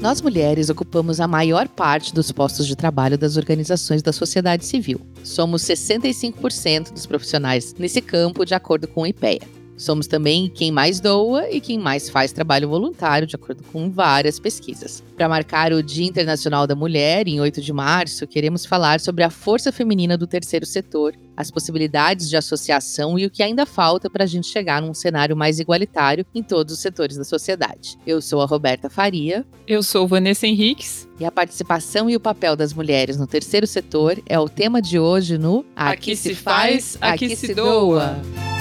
Nós mulheres ocupamos a maior parte dos postos de trabalho das organizações da sociedade civil. Somos 65% dos profissionais nesse campo, de acordo com o IPEA. Somos também quem mais doa e quem mais faz trabalho voluntário, de acordo com várias pesquisas. Para marcar o Dia Internacional da Mulher, em 8 de março, queremos falar sobre a força feminina do terceiro setor, as possibilidades de associação e o que ainda falta para a gente chegar num cenário mais igualitário em todos os setores da sociedade. Eu sou a Roberta Faria. Eu sou Vanessa Henriques. E a participação e o papel das mulheres no terceiro setor é o tema de hoje no Aqui, aqui se faz, aqui, aqui se doa. doa.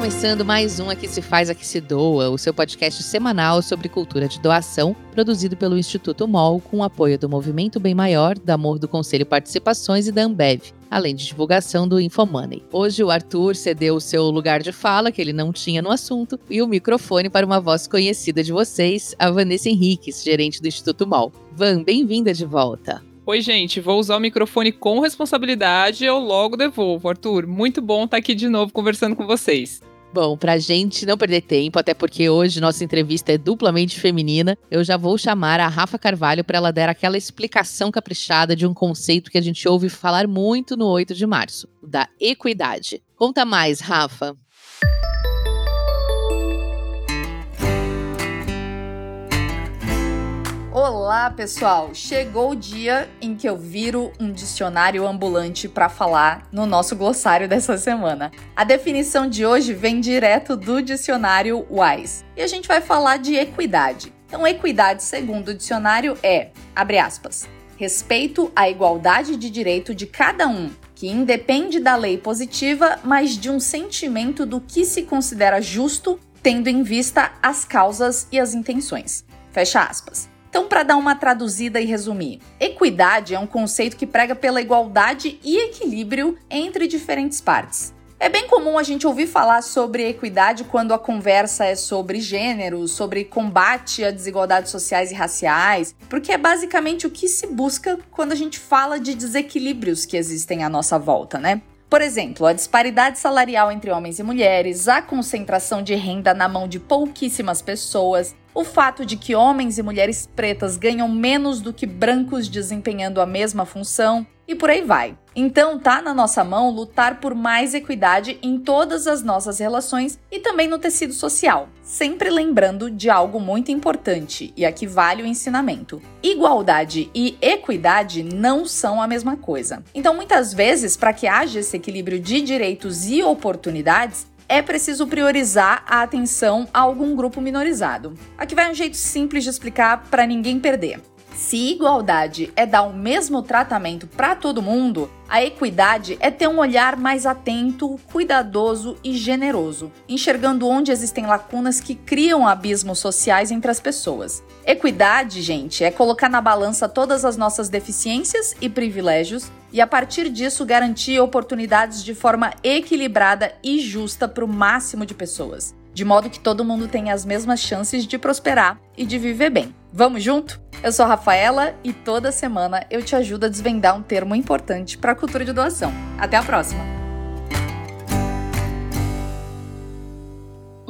Começando mais um Aqui Se Faz, Aqui Se Doa, o seu podcast semanal sobre cultura de doação, produzido pelo Instituto MOL, com apoio do Movimento Bem Maior, da Amor do Conselho Participações e da Ambev, além de divulgação do Infomoney. Hoje o Arthur cedeu o seu lugar de fala, que ele não tinha no assunto, e o microfone para uma voz conhecida de vocês, a Vanessa Henriques, gerente do Instituto MOL. Van, bem-vinda de volta. Oi, gente, vou usar o microfone com responsabilidade, eu logo devolvo. Arthur, muito bom estar aqui de novo conversando com vocês. Bom, pra gente não perder tempo, até porque hoje nossa entrevista é duplamente feminina, eu já vou chamar a Rafa Carvalho para ela dar aquela explicação caprichada de um conceito que a gente ouve falar muito no 8 de março, da equidade. Conta mais, Rafa. Olá, pessoal! Chegou o dia em que eu viro um dicionário ambulante para falar no nosso glossário dessa semana. A definição de hoje vem direto do dicionário Wise e a gente vai falar de equidade. Então, equidade, segundo o dicionário, é, abre aspas, respeito à igualdade de direito de cada um, que independe da lei positiva, mas de um sentimento do que se considera justo, tendo em vista as causas e as intenções. Fecha aspas. Então, para dar uma traduzida e resumir, equidade é um conceito que prega pela igualdade e equilíbrio entre diferentes partes. É bem comum a gente ouvir falar sobre equidade quando a conversa é sobre gênero, sobre combate a desigualdades sociais e raciais, porque é basicamente o que se busca quando a gente fala de desequilíbrios que existem à nossa volta, né? Por exemplo, a disparidade salarial entre homens e mulheres, a concentração de renda na mão de pouquíssimas pessoas, o fato de que homens e mulheres pretas ganham menos do que brancos desempenhando a mesma função e por aí vai. Então tá na nossa mão lutar por mais equidade em todas as nossas relações e também no tecido social, sempre lembrando de algo muito importante, e aqui vale o ensinamento. Igualdade e equidade não são a mesma coisa. Então muitas vezes, para que haja esse equilíbrio de direitos e oportunidades, é preciso priorizar a atenção a algum grupo minorizado. Aqui vai um jeito simples de explicar para ninguém perder. Se igualdade é dar o mesmo tratamento para todo mundo, a equidade é ter um olhar mais atento, cuidadoso e generoso, enxergando onde existem lacunas que criam abismos sociais entre as pessoas. Equidade, gente, é colocar na balança todas as nossas deficiências e privilégios e, a partir disso, garantir oportunidades de forma equilibrada e justa para o máximo de pessoas de modo que todo mundo tenha as mesmas chances de prosperar e de viver bem. Vamos junto? Eu sou Rafaela e toda semana eu te ajudo a desvendar um termo importante para a cultura de doação. Até a próxima!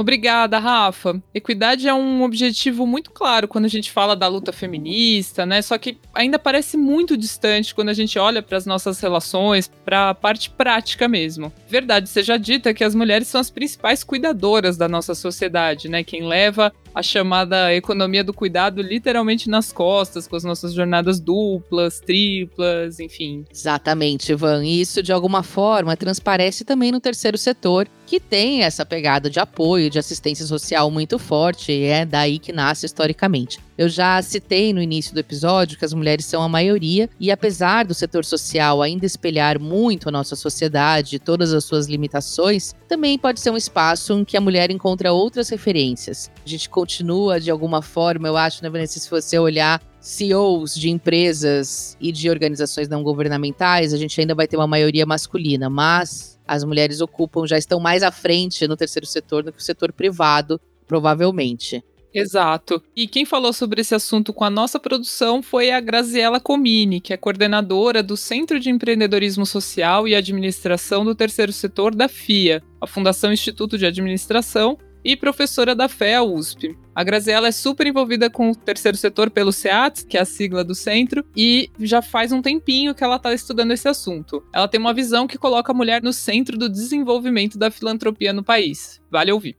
Obrigada, Rafa. Equidade é um objetivo muito claro quando a gente fala da luta feminista, né? Só que ainda parece muito distante quando a gente olha para as nossas relações, para a parte prática mesmo. Verdade seja dita que as mulheres são as principais cuidadoras da nossa sociedade, né? Quem leva a chamada economia do cuidado literalmente nas costas, com as nossas jornadas duplas, triplas, enfim. Exatamente, Ivan. E isso, de alguma forma, transparece também no terceiro setor, que tem essa pegada de apoio, de assistência social muito forte, e é daí que nasce historicamente. Eu já citei no início do episódio que as mulheres são a maioria, e apesar do setor social ainda espelhar muito a nossa sociedade e todas as suas limitações, também pode ser um espaço em que a mulher encontra outras referências. A gente continua, de alguma forma, eu acho, né, Vanessa, se você olhar CEOs de empresas e de organizações não governamentais, a gente ainda vai ter uma maioria masculina, mas as mulheres ocupam, já estão mais à frente no terceiro setor do que o setor privado, provavelmente. Exato. E quem falou sobre esse assunto com a nossa produção foi a Graziela Comini, que é coordenadora do Centro de Empreendedorismo Social e Administração do Terceiro Setor da FIA, a Fundação Instituto de Administração, e professora da FEA USP. A Graziella é super envolvida com o terceiro setor pelo SEATS, que é a sigla do centro, e já faz um tempinho que ela está estudando esse assunto. Ela tem uma visão que coloca a mulher no centro do desenvolvimento da filantropia no país. Vale ouvir.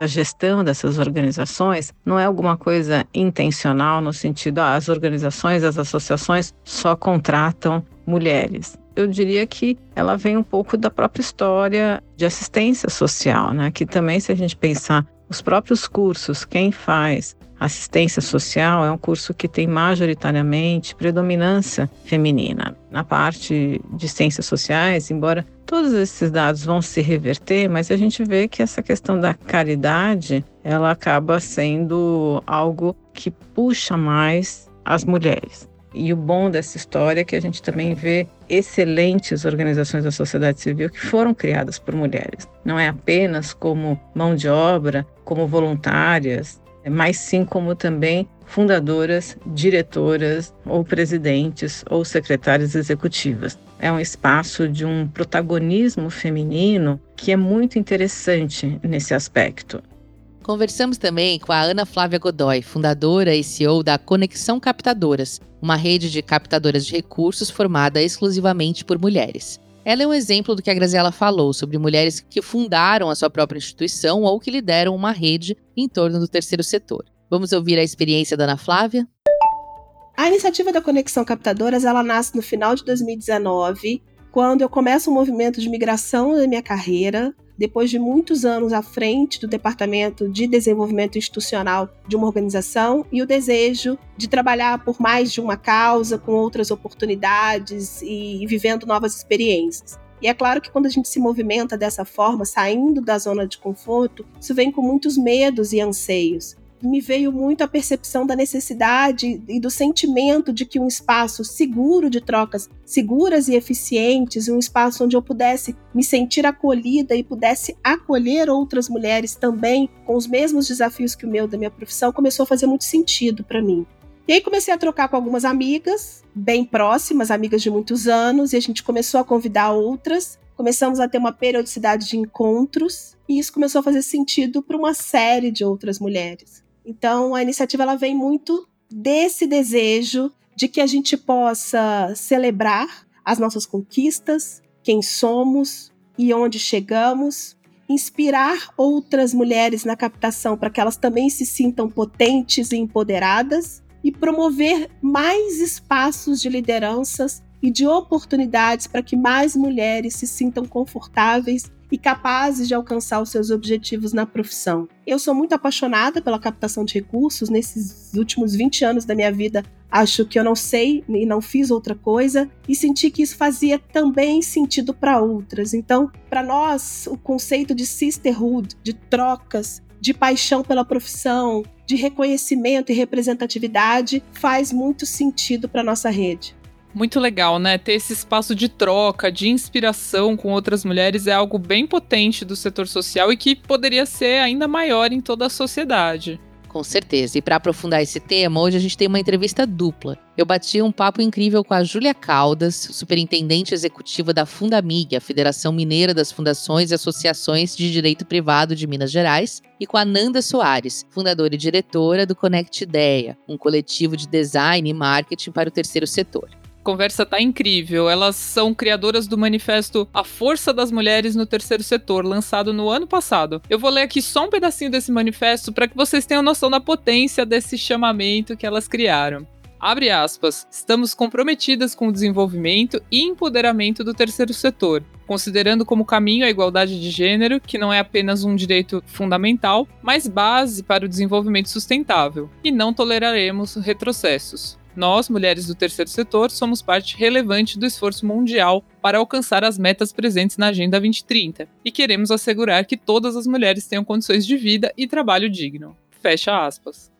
A gestão dessas organizações não é alguma coisa intencional no sentido, ah, as organizações, as associações só contratam mulheres eu diria que ela vem um pouco da própria história de assistência social, né? Que também, se a gente pensar os próprios cursos, quem faz assistência social é um curso que tem majoritariamente predominância feminina. Na parte de ciências sociais, embora todos esses dados vão se reverter, mas a gente vê que essa questão da caridade, ela acaba sendo algo que puxa mais as mulheres. E o bom dessa história é que a gente também vê excelentes organizações da sociedade civil que foram criadas por mulheres. Não é apenas como mão de obra, como voluntárias, mas sim como também fundadoras, diretoras ou presidentes ou secretárias executivas. É um espaço de um protagonismo feminino que é muito interessante nesse aspecto. Conversamos também com a Ana Flávia Godoy, fundadora e CEO da Conexão Captadoras, uma rede de captadoras de recursos formada exclusivamente por mulheres. Ela é um exemplo do que a Graziela falou sobre mulheres que fundaram a sua própria instituição ou que lideram uma rede em torno do terceiro setor. Vamos ouvir a experiência da Ana Flávia? A iniciativa da Conexão Captadoras ela nasce no final de 2019, quando eu começo um movimento de migração da minha carreira depois de muitos anos à frente do Departamento de Desenvolvimento Institucional de uma organização e o desejo de trabalhar por mais de uma causa, com outras oportunidades e, vivendo novas experiências. E é claro que quando a gente se movimenta dessa forma, saindo da zona de conforto, isso vem com muitos medos e anseios me veio muito a percepção da necessidade e do sentimento de que um espaço seguro de trocas seguras e eficientes, um espaço onde eu pudesse me sentir acolhida e pudesse acolher outras mulheres também com os mesmos desafios que o meu da minha profissão, começou a fazer muito sentido para mim. E aí comecei a trocar com algumas amigas, bem próximas, amigas de muitos anos, e a gente começou a convidar outras. Começamos a ter uma periodicidade de encontros, e isso começou a fazer sentido para uma série de outras mulheres. Então, a iniciativa ela vem muito desse desejo de que a gente possa celebrar as nossas conquistas, quem somos e onde chegamos, inspirar outras mulheres na captação para que elas também se sintam potentes e empoderadas e promover mais espaços de lideranças e de oportunidades para que mais mulheres se sintam confortáveis e capazes de alcançar os seus objetivos na profissão. Eu sou muito apaixonada pela captação de recursos. Nesses últimos 20 anos da minha vida, acho que eu não sei e não fiz outra coisa e senti que isso fazia também sentido para outras. Então, para nós, o conceito de sisterhood, de trocas, de paixão pela profissão, de reconhecimento e representatividade faz muito sentido para nossa rede. Muito legal, né? Ter esse espaço de troca, de inspiração com outras mulheres é algo bem potente do setor social e que poderia ser ainda maior em toda a sociedade. Com certeza. E para aprofundar esse tema, hoje a gente tem uma entrevista dupla. Eu bati um papo incrível com a Júlia Caldas, superintendente executiva da Fundamig, a Federação Mineira das Fundações e Associações de Direito Privado de Minas Gerais, e com a Nanda Soares, fundadora e diretora do Connect Ideia, um coletivo de design e marketing para o terceiro setor conversa tá incrível. Elas são criadoras do manifesto A Força das Mulheres no Terceiro Setor, lançado no ano passado. Eu vou ler aqui só um pedacinho desse manifesto para que vocês tenham noção da potência desse chamamento que elas criaram. Abre aspas. Estamos comprometidas com o desenvolvimento e empoderamento do terceiro setor, considerando como caminho a igualdade de gênero, que não é apenas um direito fundamental, mas base para o desenvolvimento sustentável, e não toleraremos retrocessos. Nós, mulheres do terceiro setor, somos parte relevante do esforço mundial para alcançar as metas presentes na Agenda 2030 e queremos assegurar que todas as mulheres tenham condições de vida e trabalho digno. Fecha aspas.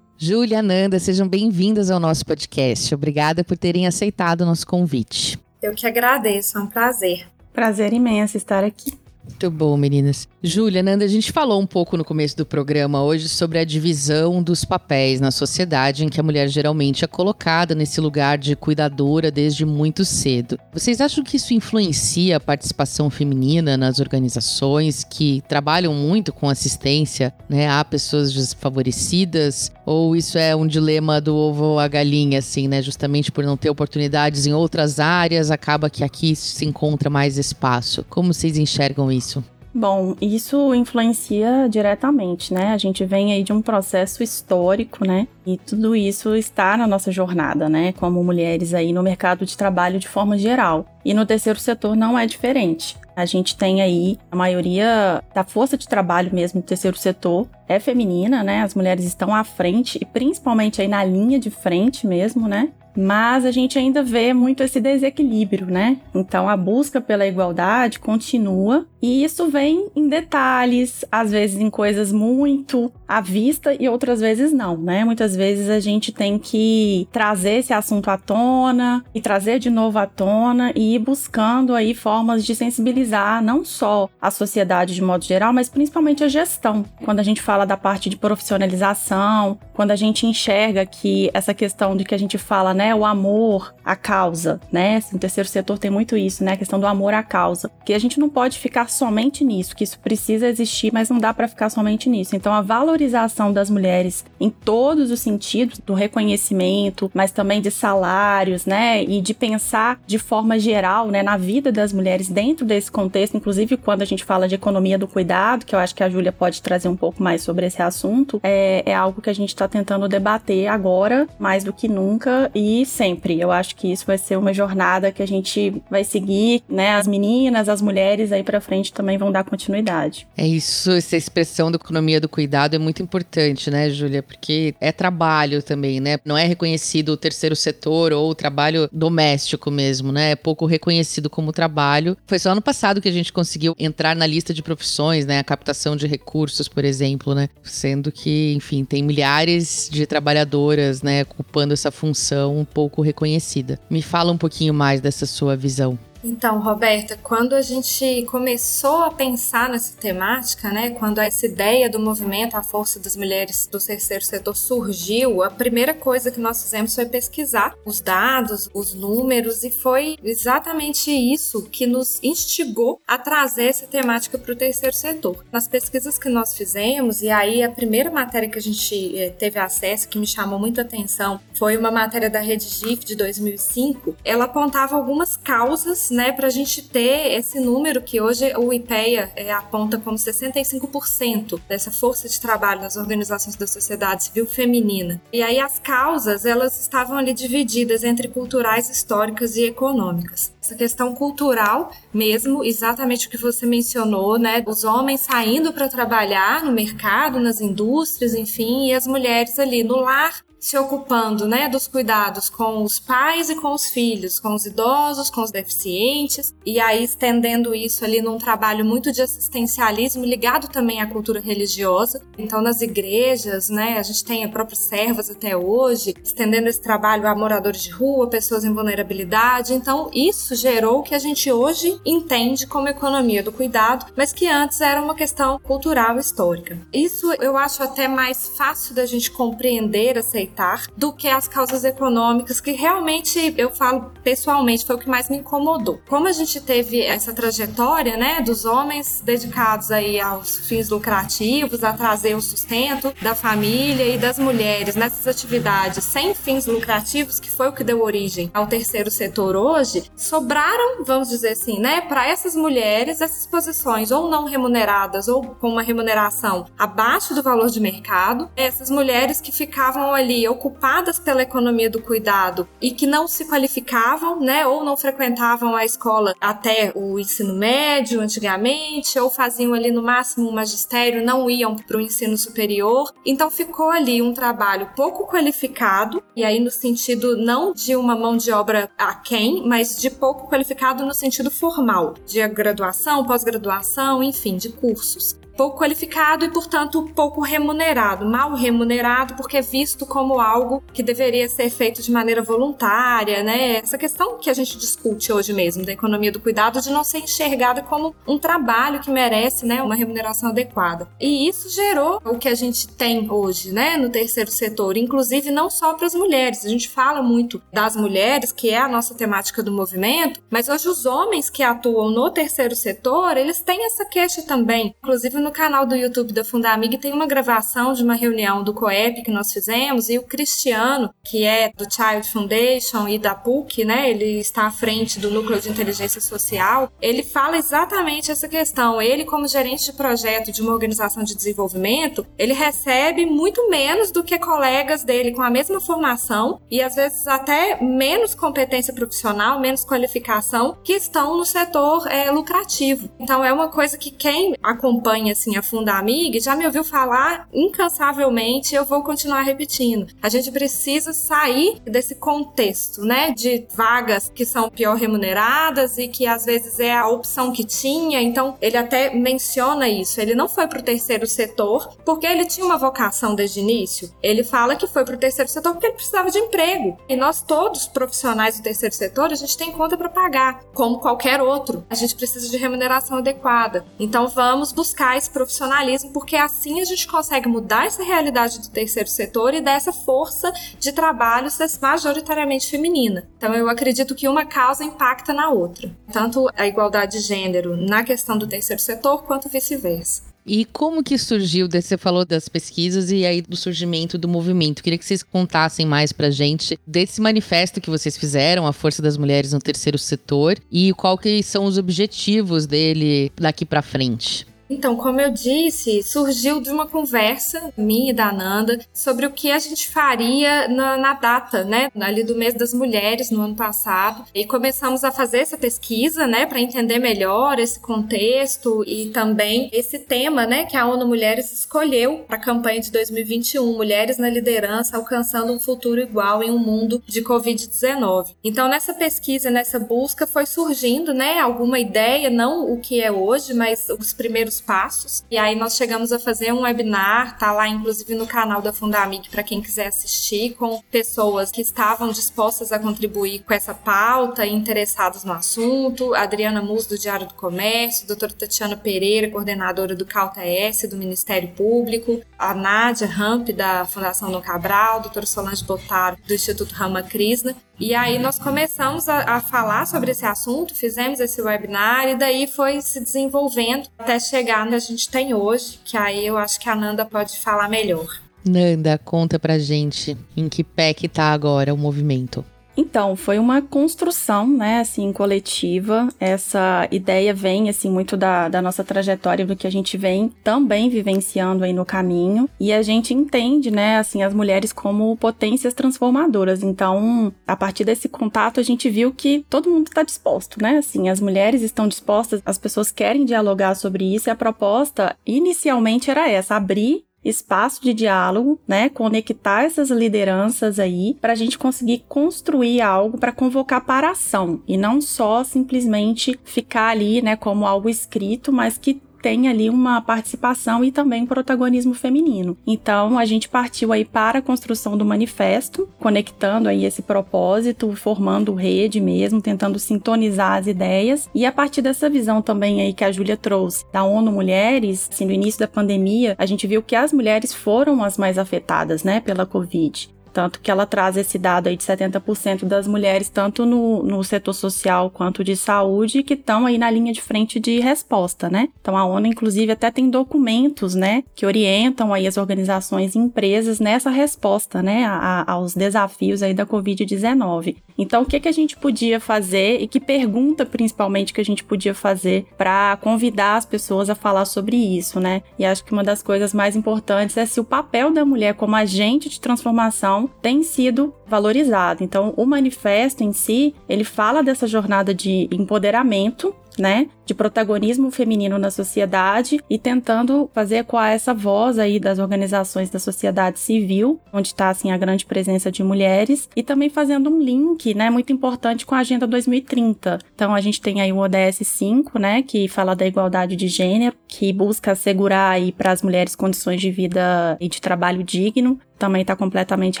Júlia, Nanda, sejam bem-vindas ao nosso podcast. Obrigada por terem aceitado o nosso convite. Eu que agradeço, é um prazer. Prazer imenso estar aqui. Muito bom, meninas. Júlia, Nanda, a gente falou um pouco no começo do programa hoje sobre a divisão dos papéis na sociedade em que a mulher geralmente é colocada nesse lugar de cuidadora desde muito cedo. Vocês acham que isso influencia a participação feminina nas organizações que trabalham muito com assistência né, a pessoas desfavorecidas? Ou isso é um dilema do ovo a galinha, assim, né? Justamente por não ter oportunidades em outras áreas, acaba que aqui se encontra mais espaço. Como vocês enxergam isso? Bom, isso influencia diretamente, né? A gente vem aí de um processo histórico, né? E tudo isso está na nossa jornada, né? Como mulheres aí no mercado de trabalho de forma geral. E no terceiro setor não é diferente. A gente tem aí a maioria da força de trabalho mesmo do terceiro setor é feminina, né? As mulheres estão à frente e principalmente aí na linha de frente mesmo, né? mas a gente ainda vê muito esse desequilíbrio, né? Então a busca pela igualdade continua e isso vem em detalhes, às vezes em coisas muito à vista e outras vezes não, né? Muitas vezes a gente tem que trazer esse assunto à tona e trazer de novo à tona e ir buscando aí formas de sensibilizar não só a sociedade de modo geral, mas principalmente a gestão. Quando a gente fala da parte de profissionalização, quando a gente enxerga que essa questão de que a gente fala, né, o amor à causa, né? No terceiro setor tem muito isso, né? A questão do amor à causa. Que a gente não pode ficar somente nisso, que isso precisa existir, mas não dá para ficar somente nisso. Então a valorização das mulheres em todos os sentidos, do reconhecimento, mas também de salários, né? E de pensar de forma geral, né, na vida das mulheres dentro desse contexto, inclusive quando a gente fala de economia do cuidado, que eu acho que a Júlia pode trazer um pouco mais sobre esse assunto, é, é algo que a gente está tentando debater agora, mais do que nunca e sempre. Eu acho que isso vai ser uma jornada que a gente vai seguir, né? As meninas, as mulheres aí para frente também vão dar continuidade. É isso, essa expressão da economia do cuidado é muito importante, né, Júlia? Porque é trabalho também, né? Não é reconhecido o terceiro setor ou o trabalho doméstico mesmo, né? É pouco reconhecido como trabalho. Foi só ano passado que a gente conseguiu entrar na lista de profissões, né? A captação de recursos, por exemplo, né? Sendo que, enfim, tem milhares milhares de trabalhadoras, né, ocupando essa função um pouco reconhecida. Me fala um pouquinho mais dessa sua visão. Então, Roberta, quando a gente começou a pensar nessa temática, né, quando essa ideia do movimento A Força das Mulheres do Terceiro Setor surgiu, a primeira coisa que nós fizemos foi pesquisar os dados, os números, e foi exatamente isso que nos instigou a trazer essa temática para o terceiro setor. Nas pesquisas que nós fizemos, e aí a primeira matéria que a gente eh, teve acesso, que me chamou muita atenção, foi uma matéria da Rede GIF de 2005, ela apontava algumas causas né, para a gente ter esse número que hoje o IPEA é, aponta como 65% dessa força de trabalho nas organizações da sociedade civil feminina. E aí as causas, elas estavam ali divididas entre culturais, históricas e econômicas. Essa questão cultural mesmo, exatamente o que você mencionou, né, os homens saindo para trabalhar no mercado, nas indústrias, enfim, e as mulheres ali no lar se ocupando né, dos cuidados com os pais e com os filhos, com os idosos, com os deficientes, e aí estendendo isso ali num trabalho muito de assistencialismo ligado também à cultura religiosa. Então, nas igrejas, né, a gente tem a própria servas até hoje, estendendo esse trabalho a moradores de rua, pessoas em vulnerabilidade. Então, isso gerou o que a gente hoje entende como economia do cuidado, mas que antes era uma questão cultural histórica. Isso eu acho até mais fácil da gente compreender, aceitar do que as causas econômicas, que realmente eu falo pessoalmente foi o que mais me incomodou. Como a gente teve essa trajetória, né, dos homens dedicados aí aos fins lucrativos, a trazer o sustento da família e das mulheres nessas atividades sem fins lucrativos, que foi o que deu origem ao terceiro setor hoje, sobraram, vamos dizer assim, né, para essas mulheres essas posições ou não remuneradas ou com uma remuneração abaixo do valor de mercado, essas mulheres que ficavam ali ocupadas pela economia do cuidado e que não se qualificavam, né, ou não frequentavam a escola até o ensino médio antigamente, ou faziam ali no máximo um magistério, não iam para o ensino superior. Então ficou ali um trabalho pouco qualificado, e aí no sentido não de uma mão de obra a quem, mas de pouco qualificado no sentido formal, de graduação, pós-graduação, enfim, de cursos. Pouco qualificado e, portanto, pouco remunerado, mal remunerado, porque é visto como algo que deveria ser feito de maneira voluntária, né? Essa questão que a gente discute hoje mesmo da economia do cuidado de não ser enxergada como um trabalho que merece, né, uma remuneração adequada. E isso gerou o que a gente tem hoje, né, no terceiro setor, inclusive não só para as mulheres. A gente fala muito das mulheres, que é a nossa temática do movimento, mas hoje os homens que atuam no terceiro setor, eles têm essa queixa também. Inclusive no canal do YouTube da Fundamig tem uma gravação de uma reunião do COEP que nós fizemos e o Cristiano, que é do Child Foundation e da PUC, né, ele está à frente do Núcleo de Inteligência Social, ele fala exatamente essa questão. Ele, como gerente de projeto de uma organização de desenvolvimento, ele recebe muito menos do que colegas dele com a mesma formação e às vezes até menos competência profissional, menos qualificação, que estão no setor é, lucrativo. Então é uma coisa que quem acompanha assim a Fundamig já me ouviu falar incansavelmente, eu vou continuar repetindo. A gente precisa sair desse contexto, né, de vagas que são pior remuneradas e que às vezes é a opção que tinha. Então ele até menciona isso. Ele não foi para o terceiro setor porque ele tinha uma vocação desde o início. Ele fala que foi para o terceiro setor porque ele precisava de emprego. E nós todos profissionais do terceiro setor, a gente tem conta para pagar, como qualquer outro. A gente precisa de remuneração adequada. Então vamos buscar esse profissionalismo, porque assim a gente consegue mudar essa realidade do terceiro setor e dessa força de trabalho majoritariamente feminina. Então eu acredito que uma causa impacta na outra. Tanto a igualdade de gênero na questão do terceiro setor, quanto vice-versa. E como que surgiu, você falou das pesquisas e aí do surgimento do movimento. Queria que vocês contassem mais pra gente desse manifesto que vocês fizeram, a força das mulheres no terceiro setor, e que são os objetivos dele daqui para frente. Então, como eu disse, surgiu de uma conversa minha e da Nanda sobre o que a gente faria na, na, data, né, ali do mês das mulheres no ano passado. E começamos a fazer essa pesquisa, né, para entender melhor esse contexto e também esse tema, né, que a ONU Mulheres escolheu para a campanha de 2021, Mulheres na Liderança alcançando um futuro igual em um mundo de Covid-19. Então, nessa pesquisa, nessa busca, foi surgindo, né, alguma ideia, não o que é hoje, mas os primeiros primeiros passos. E aí nós chegamos a fazer um webinar, tá lá inclusive no canal da Fundamic para quem quiser assistir, com pessoas que estavam dispostas a contribuir com essa pauta e interessados no assunto. Adriana Mus, do Diário do Comércio, doutora Tatiana Pereira, coordenadora do CaltaS, do Ministério Público, a Nádia Ramp, da Fundação No Cabral, doutora Solange Botaro, do Instituto Rama Krishna. E aí nós começamos a, a, falar sobre esse assunto, fizemos esse webinar e daí foi se desenvolvendo até chegar onde a gente tem hoje, que aí eu acho que a Nanda pode falar melhor. Nanda, conta pra gente em que pé que tá agora o movimento. Então, foi uma construção, né, assim, coletiva. Essa ideia vem, assim, muito da, da nossa trajetória, do que a gente vem também vivenciando aí no caminho. E a gente entende, né, assim, as mulheres como potências transformadoras. Então, a partir desse contato, a gente viu que todo mundo está disposto, né, assim, as mulheres estão dispostas, as pessoas querem dialogar sobre isso. E a proposta, inicialmente, era essa, abrir espaço de diálogo, né? Conectar essas lideranças aí para a gente conseguir construir algo para convocar para ação e não só simplesmente ficar ali, né, como algo escrito, mas que tem ali uma participação e também protagonismo feminino. Então a gente partiu aí para a construção do manifesto, conectando aí esse propósito, formando rede mesmo, tentando sintonizar as ideias e a partir dessa visão também aí que a Júlia trouxe da ONU Mulheres, assim, no início da pandemia, a gente viu que as mulheres foram as mais afetadas, né, pela Covid. Tanto que ela traz esse dado aí de 70% das mulheres, tanto no, no setor social quanto de saúde, que estão aí na linha de frente de resposta, né? Então a ONU, inclusive, até tem documentos, né, que orientam aí as organizações e empresas nessa resposta, né, a, aos desafios aí da Covid-19. Então, o que, que a gente podia fazer e que pergunta principalmente que a gente podia fazer para convidar as pessoas a falar sobre isso, né? E acho que uma das coisas mais importantes é se o papel da mulher como agente de transformação tem sido valorizado. Então, o manifesto em si, ele fala dessa jornada de empoderamento né, de protagonismo feminino na sociedade e tentando fazer com essa voz aí das organizações da sociedade civil, onde está assim a grande presença de mulheres e também fazendo um link, né, muito importante com a Agenda 2030. Então a gente tem aí o ODS 5, né, que fala da igualdade de gênero, que busca assegurar aí para as mulheres condições de vida e de trabalho digno, também está completamente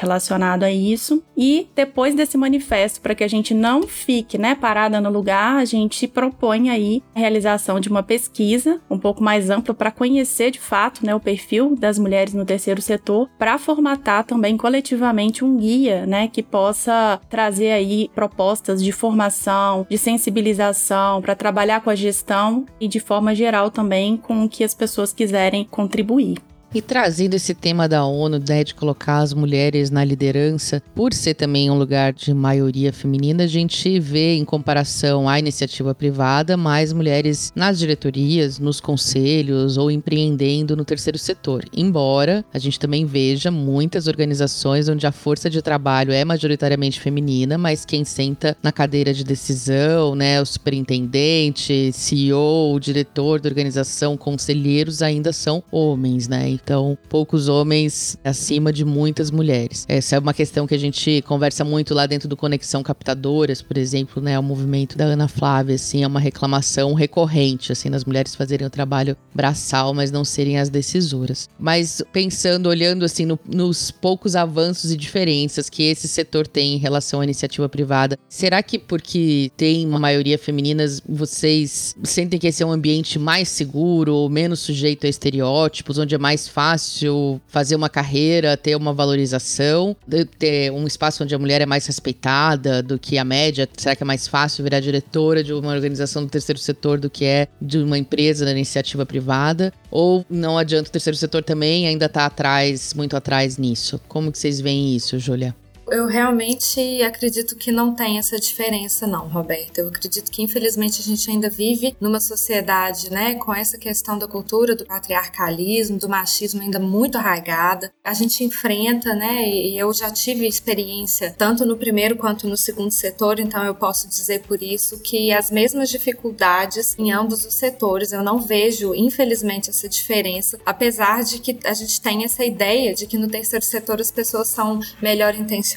relacionado a isso. E depois desse manifesto, para que a gente não fique né, parada no lugar, a gente propõe aí realização de uma pesquisa um pouco mais ampla para conhecer de fato né, o perfil das mulheres no terceiro setor, para formatar também coletivamente um guia né, que possa trazer aí propostas de formação, de sensibilização, para trabalhar com a gestão e de forma geral também com o que as pessoas quiserem contribuir. E trazendo esse tema da ONU, né, de colocar as mulheres na liderança, por ser também um lugar de maioria feminina, a gente vê, em comparação à iniciativa privada, mais mulheres nas diretorias, nos conselhos ou empreendendo no terceiro setor. Embora a gente também veja muitas organizações onde a força de trabalho é majoritariamente feminina, mas quem senta na cadeira de decisão, né, o superintendente, CEO, diretor da organização, conselheiros ainda são homens, né? Então, poucos homens acima de muitas mulheres. Essa é uma questão que a gente conversa muito lá dentro do Conexão Captadoras, por exemplo, né? O movimento da Ana Flávia, assim, é uma reclamação recorrente, assim, das mulheres fazerem o trabalho braçal, mas não serem as decisoras. Mas pensando, olhando, assim, no, nos poucos avanços e diferenças que esse setor tem em relação à iniciativa privada, será que porque tem uma maioria femininas, vocês sentem que esse é um ambiente mais seguro ou menos sujeito a estereótipos, onde é mais fácil fazer uma carreira, ter uma valorização, ter um espaço onde a mulher é mais respeitada do que a média? Será que é mais fácil virar diretora de uma organização do terceiro setor do que é de uma empresa da iniciativa privada? Ou não adianta o terceiro setor também ainda tá atrás, muito atrás nisso? Como que vocês veem isso, Júlia? Eu realmente acredito que não tem essa diferença, não, Roberto. Eu acredito que, infelizmente, a gente ainda vive numa sociedade, né, com essa questão da cultura do patriarcalismo, do machismo ainda muito arraigada. A gente enfrenta, né, e eu já tive experiência tanto no primeiro quanto no segundo setor, então eu posso dizer por isso que as mesmas dificuldades em ambos os setores. Eu não vejo, infelizmente, essa diferença, apesar de que a gente tem essa ideia de que no terceiro setor as pessoas são melhor intencionadas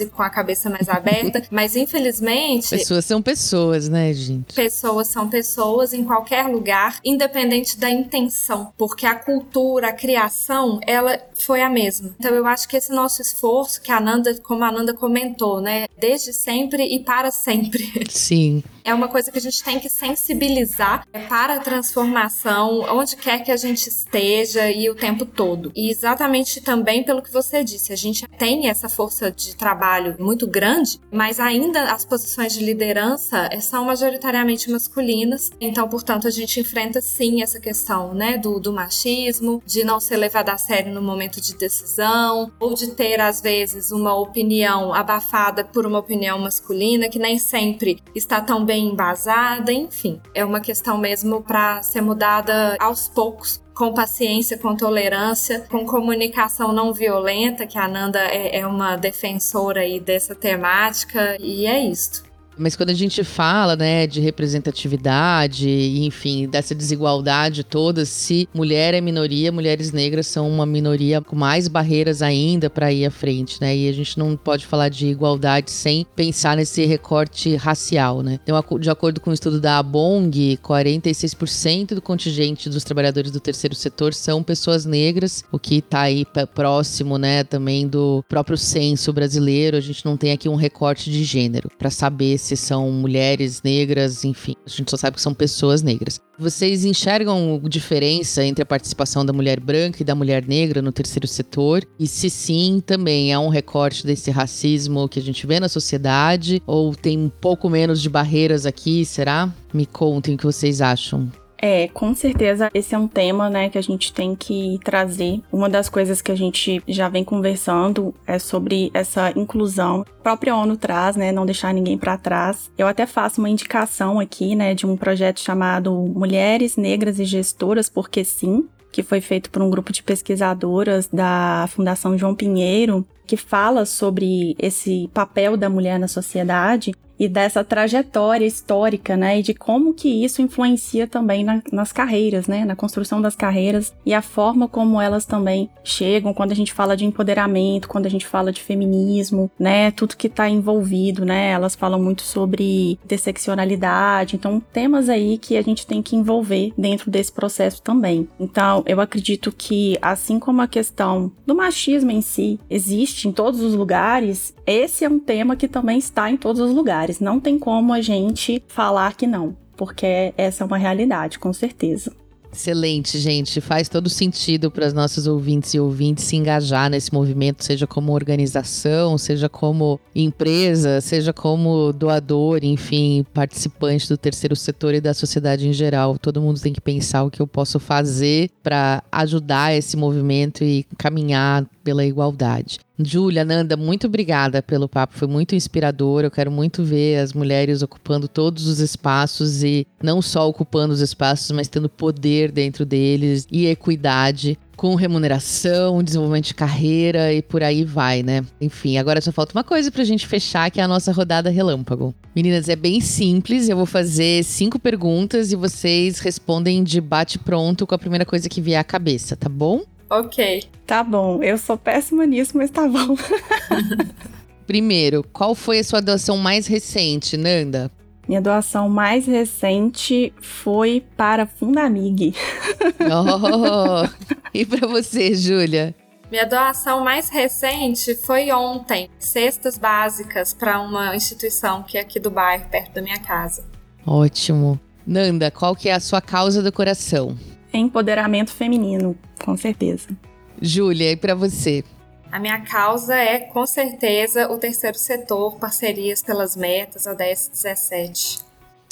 e com a cabeça mais aberta, mas infelizmente. Pessoas são pessoas, né, gente? Pessoas são pessoas em qualquer lugar, independente da intenção, porque a cultura, a criação, ela foi a mesma. Então eu acho que esse nosso esforço, que a Nanda, como a Nanda comentou, né, desde sempre e para sempre. Sim. É uma coisa que a gente tem que sensibilizar para a transformação, onde quer que a gente esteja e o tempo todo. E exatamente também pelo que você disse, a gente tem essa força de trabalho muito grande, mas ainda as posições de liderança eh, são majoritariamente masculinas. Então, portanto, a gente enfrenta sim essa questão, né, do, do machismo, de não ser levada a sério no momento de decisão, ou de ter às vezes uma opinião abafada por uma opinião masculina que nem sempre está tão bem embasada, enfim. É uma questão mesmo para ser mudada aos poucos com paciência, com tolerância, com comunicação não violenta, que a Nanda é, é uma defensora aí dessa temática, e é isto. Mas quando a gente fala, né, de representatividade, enfim, dessa desigualdade toda, se mulher é minoria, mulheres negras são uma minoria com mais barreiras ainda para ir à frente, né? E a gente não pode falar de igualdade sem pensar nesse recorte racial, né? Então, de acordo com o um estudo da Abong, 46% do contingente dos trabalhadores do terceiro setor são pessoas negras, o que está aí próximo, né, também do próprio censo brasileiro. A gente não tem aqui um recorte de gênero para saber se se são mulheres negras, enfim, a gente só sabe que são pessoas negras. Vocês enxergam diferença entre a participação da mulher branca e da mulher negra no terceiro setor? E se sim, também é um recorte desse racismo que a gente vê na sociedade? Ou tem um pouco menos de barreiras aqui, será? Me contem o que vocês acham. É, com certeza esse é um tema, né, que a gente tem que trazer. Uma das coisas que a gente já vem conversando é sobre essa inclusão. A própria ONU traz, né, não deixar ninguém para trás. Eu até faço uma indicação aqui, né, de um projeto chamado Mulheres Negras e Gestoras, porque sim, que foi feito por um grupo de pesquisadoras da Fundação João Pinheiro, que fala sobre esse papel da mulher na sociedade e dessa trajetória histórica, né, e de como que isso influencia também na, nas carreiras, né, na construção das carreiras e a forma como elas também chegam quando a gente fala de empoderamento, quando a gente fala de feminismo, né, tudo que está envolvido, né, elas falam muito sobre interseccionalidade, então temas aí que a gente tem que envolver dentro desse processo também. Então, eu acredito que assim como a questão do machismo em si existe em todos os lugares, esse é um tema que também está em todos os lugares. Não tem como a gente falar que não, porque essa é uma realidade, com certeza. Excelente, gente. Faz todo sentido para os nossos ouvintes e ouvintes se engajar nesse movimento, seja como organização, seja como empresa, seja como doador, enfim, participante do terceiro setor e da sociedade em geral. Todo mundo tem que pensar o que eu posso fazer para ajudar esse movimento e caminhar pela igualdade. Júlia, Nanda, muito obrigada pelo papo, foi muito inspirador. Eu quero muito ver as mulheres ocupando todos os espaços e não só ocupando os espaços, mas tendo poder dentro deles e equidade com remuneração, desenvolvimento de carreira e por aí vai, né? Enfim, agora só falta uma coisa pra gente fechar, que é a nossa rodada relâmpago. Meninas, é bem simples, eu vou fazer cinco perguntas e vocês respondem de bate pronto com a primeira coisa que vier à cabeça, tá bom? Ok. Tá bom, eu sou péssima nisso, mas tá bom. Primeiro, qual foi a sua doação mais recente, Nanda? Minha doação mais recente foi para Fundamig. Oh, e para você, Júlia? Minha doação mais recente foi ontem, cestas básicas para uma instituição que é aqui do bairro, perto da minha casa. Ótimo. Nanda, qual que é a sua causa do coração? Empoderamento feminino, com certeza. Júlia, e para você? A minha causa é, com certeza, o terceiro setor, parcerias pelas metas, a 1017.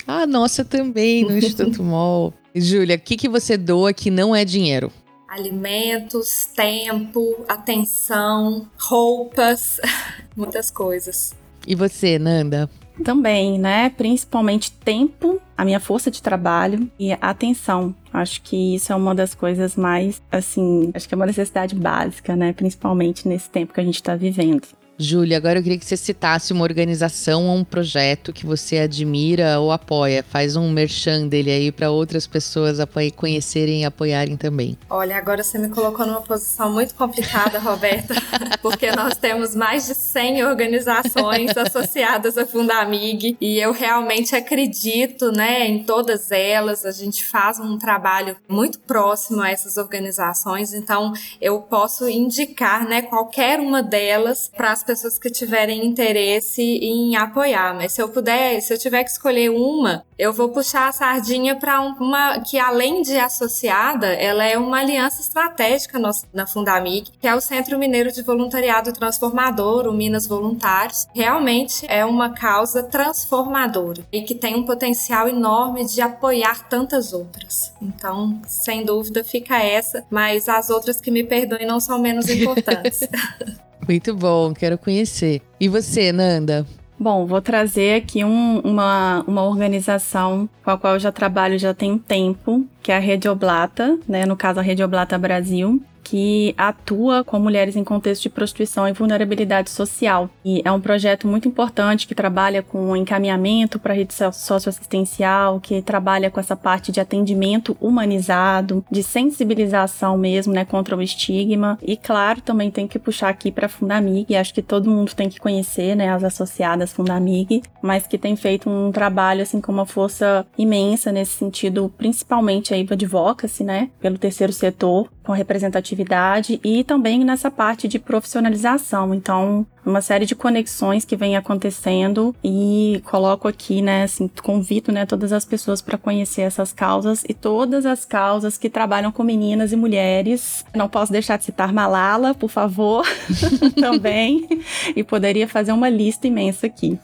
Ah, nossa, também, no Instituto MOL. Júlia, o que, que você doa que não é dinheiro? Alimentos, tempo, atenção, roupas, muitas coisas. E você, Nanda? Também, né? Principalmente tempo, a minha força de trabalho e atenção. Acho que isso é uma das coisas mais, assim, acho que é uma necessidade básica, né? Principalmente nesse tempo que a gente está vivendo. Júlia, agora eu queria que você citasse uma organização ou um projeto que você admira ou apoia. Faz um merchan dele aí para outras pessoas conhecerem e apoiarem também. Olha, agora você me colocou numa posição muito complicada, Roberta, porque nós temos mais de 100 organizações associadas à Fundamig e eu realmente acredito, né, em todas elas. A gente faz um trabalho muito próximo a essas organizações, então eu posso indicar, né, qualquer uma delas para as pessoas que tiverem interesse em apoiar. Mas se eu puder, se eu tiver que escolher uma, eu vou puxar a sardinha para uma que, além de associada, ela é uma aliança estratégica na Fundamig, que é o Centro Mineiro de Voluntariado Transformador, o Minas Voluntários. Realmente é uma causa transformadora e que tem um potencial enorme de apoiar tantas outras. Então, sem dúvida, fica essa, mas as outras que me perdoem não são menos importantes. Muito bom, quero conhecer. E você, Nanda? Bom, vou trazer aqui um, uma, uma organização com a qual eu já trabalho já tem tempo, que é a Rede Oblata, né? No caso, a Rede Oblata Brasil, que atua com mulheres em contexto de prostituição e vulnerabilidade social. E é um projeto muito importante que trabalha com encaminhamento para a rede socioassistencial, que trabalha com essa parte de atendimento humanizado, de sensibilização mesmo, né, contra o estigma. E claro, também tem que puxar aqui para a Fundamig, acho que todo mundo tem que conhecer, né, as associadas Fundamig, mas que tem feito um trabalho assim com uma força imensa nesse sentido, principalmente aí do advocacy, né, pelo terceiro setor, com representatividade e também nessa parte de profissionalização. Então, uma série de conexões que vem acontecendo e coloco aqui, né, assim, convido, né, todas as pessoas para conhecer essas causas e todas as causas que trabalham com meninas e mulheres. Não posso deixar de citar Malala, por favor, também, e poderia fazer uma lista imensa aqui.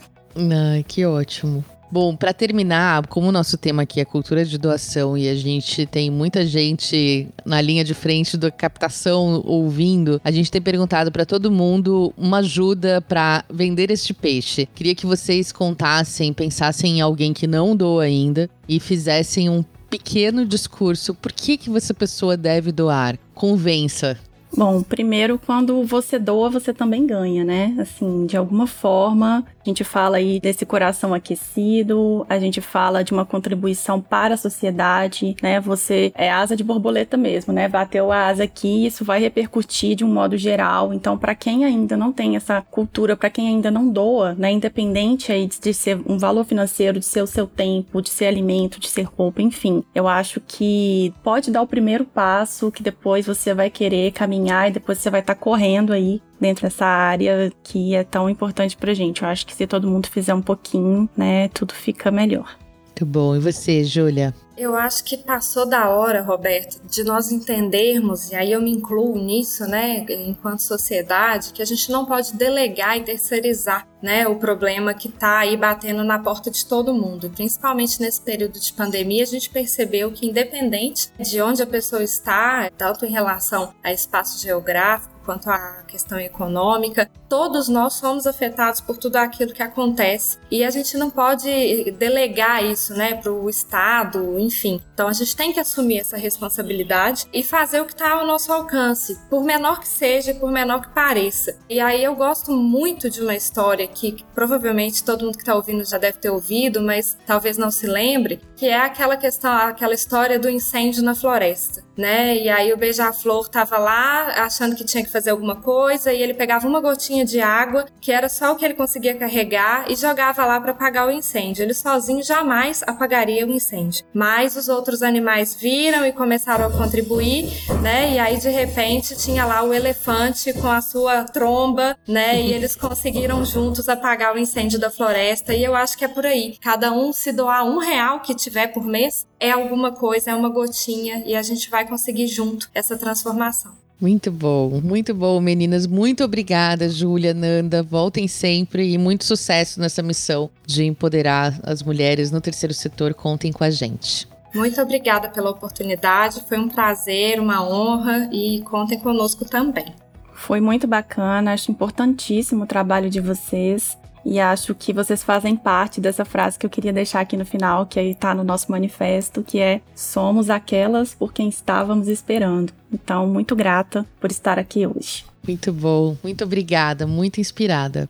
Que ótimo. Bom, para terminar, como o nosso tema aqui é cultura de doação e a gente tem muita gente na linha de frente da captação ouvindo, a gente tem perguntado para todo mundo uma ajuda para vender este peixe. Queria que vocês contassem, pensassem em alguém que não doa ainda e fizessem um pequeno discurso. Por que que essa pessoa deve doar? Convença. Bom, primeiro, quando você doa, você também ganha, né? Assim, de alguma forma, A gente fala aí desse coração aquecido, a gente fala de uma contribuição para a sociedade, né? Você é asa de borboleta mesmo, né? Bateu a asa aqui, isso vai repercutir de um modo geral. Então, para quem ainda não tem essa cultura, para quem ainda não doa, né? Independente aí de ser um valor financeiro, de ser o seu tempo, de ser alimento, de ser roupa, enfim. Eu acho que pode dar o primeiro passo, que depois você vai querer caminhar e depois você vai estar tá correndo aí dentro dessa área que é tão importante pra gente. Eu acho que se todo mundo fizer um pouquinho, né, tudo fica melhor. Muito bom. E você, Júlia? Eu acho que passou da hora, Roberto, de nós entendermos, e aí eu me incluo nisso, né, enquanto sociedade, que a gente não pode delegar e terceirizar, né, o problema que está aí batendo na porta de todo mundo. Principalmente nesse período de pandemia, a gente percebeu que independente de onde a pessoa está, tanto em relação a espaço geográfico, quanto à questão econômica, todos nós somos afetados por tudo aquilo que acontece e a gente não pode delegar isso, né, para o Estado, enfim. Então a gente tem que assumir essa responsabilidade e fazer o que está ao nosso alcance, por menor que seja, por menor que pareça. E aí eu gosto muito de uma história que, que provavelmente todo mundo que está ouvindo já deve ter ouvido, mas talvez não se lembre, que é aquela questão, aquela história do incêndio na floresta, né? E aí o beija-flor estava lá achando que tinha que fazer alguma coisa e ele pegava uma gotinha de água, que era só o que ele conseguia carregar, e jogava lá para apagar o incêndio. Ele sozinho jamais apagaria o incêndio. Mas os outros animais viram e começaram a contribuir, né? E aí de repente tinha lá o elefante com a sua tromba, né? E eles conseguiram juntos apagar o incêndio da floresta. E eu acho que é por aí. Cada um se doar um real que tiver por mês é alguma coisa, é uma gotinha e a gente vai conseguir junto essa transformação. Muito bom, muito bom, meninas. Muito obrigada, Júlia, Nanda. Voltem sempre e muito sucesso nessa missão de empoderar as mulheres no terceiro setor. Contem com a gente. Muito obrigada pela oportunidade. Foi um prazer, uma honra e contem conosco também. Foi muito bacana, acho importantíssimo o trabalho de vocês. E acho que vocês fazem parte dessa frase que eu queria deixar aqui no final, que aí está no nosso manifesto, que é somos aquelas por quem estávamos esperando. Então, muito grata por estar aqui hoje. Muito bom, muito obrigada, muito inspirada.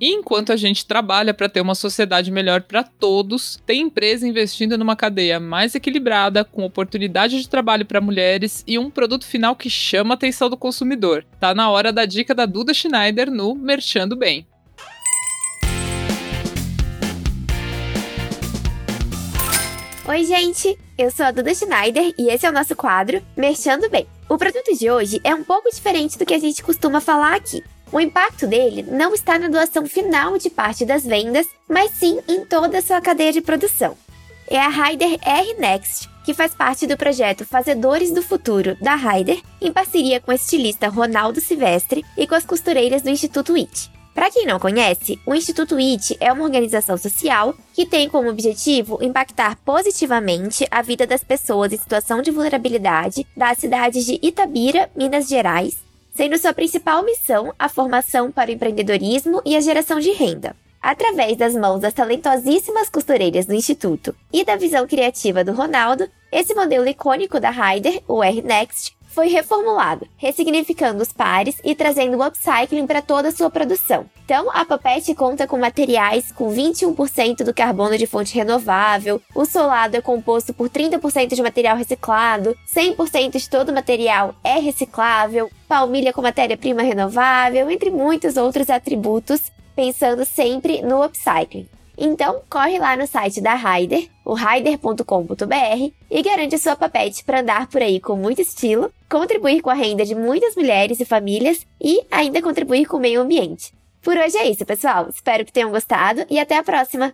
E enquanto a gente trabalha para ter uma sociedade melhor para todos, tem empresa investindo numa cadeia mais equilibrada, com oportunidade de trabalho para mulheres e um produto final que chama a atenção do consumidor. Tá na hora da dica da Duda Schneider no Merchando Bem. Oi, gente! Eu sou a Duda Schneider e esse é o nosso quadro Merchando Bem. O produto de hoje é um pouco diferente do que a gente costuma falar aqui. O impacto dele não está na doação final de parte das vendas, mas sim em toda a sua cadeia de produção. É a Ryder R Next, que faz parte do projeto Fazedores do Futuro da Ryder, em parceria com o estilista Ronaldo Silvestre e com as costureiras do Instituto IT. Para quem não conhece, o Instituto IT é uma organização social que tem como objetivo impactar positivamente a vida das pessoas em situação de vulnerabilidade das cidades de Itabira, Minas Gerais, sendo sua principal missão a formação para o empreendedorismo e a geração de renda. Através das mãos das talentosíssimas costureiras do Instituto e da visão criativa do Ronaldo, esse modelo icônico da Ryder, o R-Next, foi reformulado, ressignificando os pares e trazendo o upcycling para toda a sua produção. Então, a Papete conta com materiais com 21% do carbono de fonte renovável, o solado é composto por 30% de material reciclado, 100% de todo o material é reciclável, palmilha com matéria-prima renovável, entre muitos outros atributos, pensando sempre no upcycling. Então, corre lá no site da Ryder, o ryder.com.br, e garante sua papete para andar por aí com muito estilo, contribuir com a renda de muitas mulheres e famílias e ainda contribuir com o meio ambiente. Por hoje é isso, pessoal. Espero que tenham gostado e até a próxima!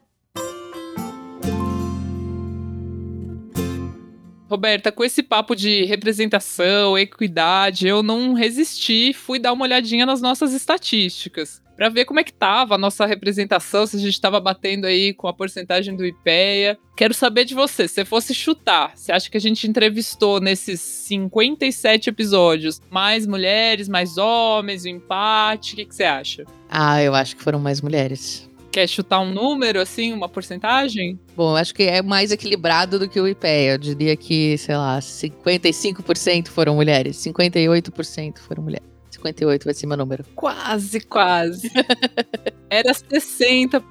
Roberta, com esse papo de representação, equidade, eu não resisti, fui dar uma olhadinha nas nossas estatísticas para ver como é que tava a nossa representação, se a gente estava batendo aí com a porcentagem do IPEA. Quero saber de você, se você fosse chutar, você acha que a gente entrevistou nesses 57 episódios mais mulheres, mais homens, o empate? O que, que você acha? Ah, eu acho que foram mais mulheres. Quer chutar um número, assim, uma porcentagem? Bom, eu acho que é mais equilibrado do que o IPEA. Eu diria que, sei lá, 55% foram mulheres, 58% foram mulheres. 58 vai ser meu número. Quase, quase. Era 60%.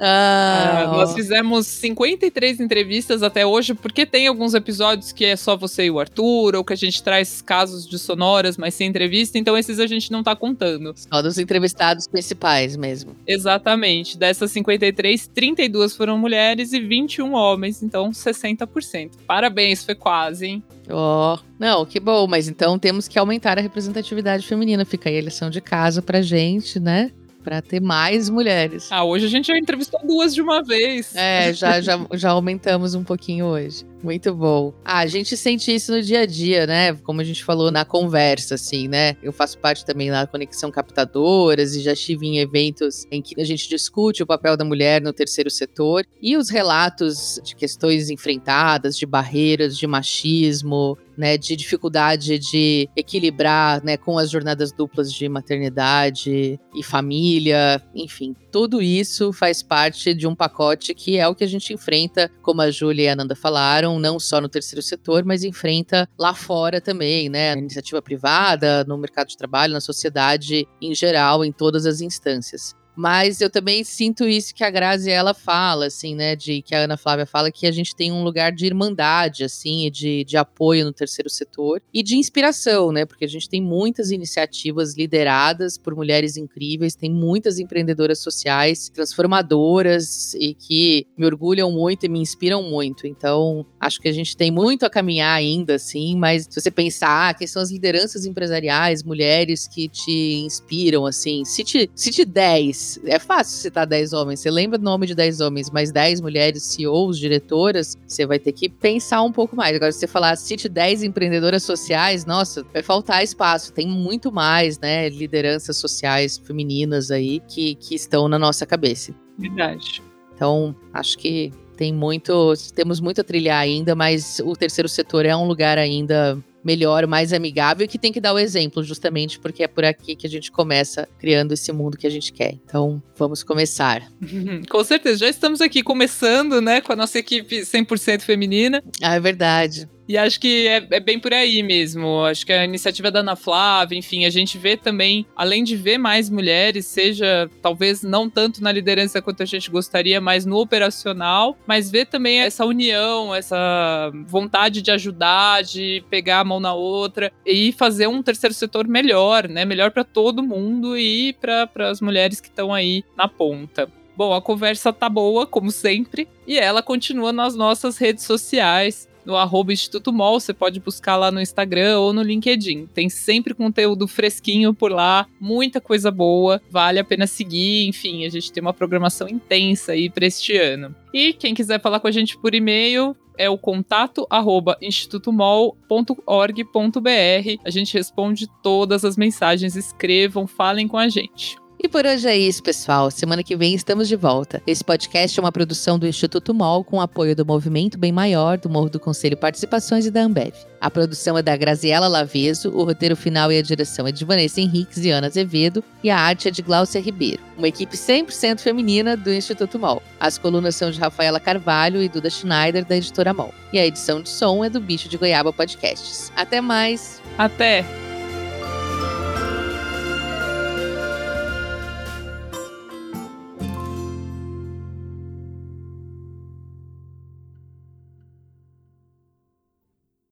Ah, Ah, nós fizemos 53 entrevistas até hoje, porque tem alguns episódios que é só você e o Arthur, ou que a gente traz casos de sonoras, mas sem entrevista, então esses a gente não tá contando. Só dos entrevistados principais mesmo. Exatamente. Dessas 53, 32 foram mulheres e 21 homens, então 60%. Parabéns, foi quase, hein? Ó, não, que bom, mas então temos que aumentar a representatividade feminina. Fica aí a lição de casa pra gente, né? Pra ter mais mulheres. Ah, hoje a gente já entrevistou duas de uma vez. É, já, já, já aumentamos um pouquinho hoje. Muito bom. Ah, a gente sente isso no dia a dia, né? Como a gente falou na conversa, assim, né? Eu faço parte também da Conexão Captadoras e já estive em eventos em que a gente discute o papel da mulher no terceiro setor e os relatos de questões enfrentadas, de barreiras, de machismo, né, de dificuldade de equilibrar, né, com as jornadas duplas de maternidade e família, enfim, tudo isso faz parte de um pacote que é o que a gente enfrenta, como a Júlia e a Ananda falaram, não só no terceiro setor, mas enfrenta lá fora também, né, na iniciativa privada, no mercado de trabalho, na sociedade em geral, em todas as instâncias. Mas eu também sinto isso que a Grazi ela fala, assim, né? De que a Ana Flávia fala que a gente tem um lugar de irmandade, assim, e de, de apoio no terceiro setor e de inspiração, né? Porque a gente tem muitas iniciativas lideradas por mulheres incríveis, tem muitas empreendedoras sociais transformadoras e que me orgulham muito e me inspiram muito. Então, acho que a gente tem muito a caminhar ainda, assim, mas se você pensar, ah, quem são as lideranças empresariais, mulheres que te inspiram, assim, cite, cite 10. É fácil citar 10 homens. Você lembra o nome de 10 homens, mas 10 mulheres CEOs, diretoras, você vai ter que pensar um pouco mais. Agora, se você falar cite 10 empreendedoras sociais, nossa, vai faltar espaço. Tem muito mais, né, lideranças sociais femininas aí que, que estão na nossa cabeça. Verdade. Então, acho que tem muito, temos muito a trilhar ainda, mas o terceiro setor é um lugar ainda melhor, mais amigável e que tem que dar o exemplo, justamente porque é por aqui que a gente começa criando esse mundo que a gente quer. Então, vamos começar. Com certeza, já estamos aqui começando, né, com a nossa equipe 100% feminina. Ah, é verdade. E acho que é, é, bem por aí mesmo. Acho que a iniciativa da Ana Flávia, enfim, a gente vê também, além de ver mais mulheres, seja talvez não tanto na liderança quanto a gente gostaria, mas no operacional, mas ver também essa união, essa vontade de ajudar, de pegar a mão na outra e fazer um terceiro setor melhor, né? Melhor para todo mundo e para as mulheres que estão aí na ponta. Bom, a conversa tá boa, como sempre, e ela continua nas nossas redes sociais no arroba Instituto Mol, você pode buscar lá no Instagram ou no LinkedIn. Tem sempre conteúdo fresquinho por lá, muita coisa boa, vale a pena seguir, enfim, a gente tem uma programação intensa aí para este ano. E quem quiser falar com a gente por e-mail, é o contato arroba institutomol.org.br. A gente responde todas as mensagens, escrevam, falem com a gente. E por hoje é isso, pessoal. Semana que vem estamos de volta. Esse podcast é uma produção do Instituto MOL com apoio do Movimento Bem Maior, do Morro do Conselho Participações e da Ambev. A produção é da Graziela Laveso, o roteiro final e a direção é de Vanessa Henriques e Ana Azevedo e a arte é de Glaucia Ribeiro. Uma equipe 100% feminina do Instituto MOL. As colunas são de Rafaela Carvalho e Duda Schneider, da editora MOL. E a edição de som é do Bicho de Goiaba Podcasts. Até mais! Até!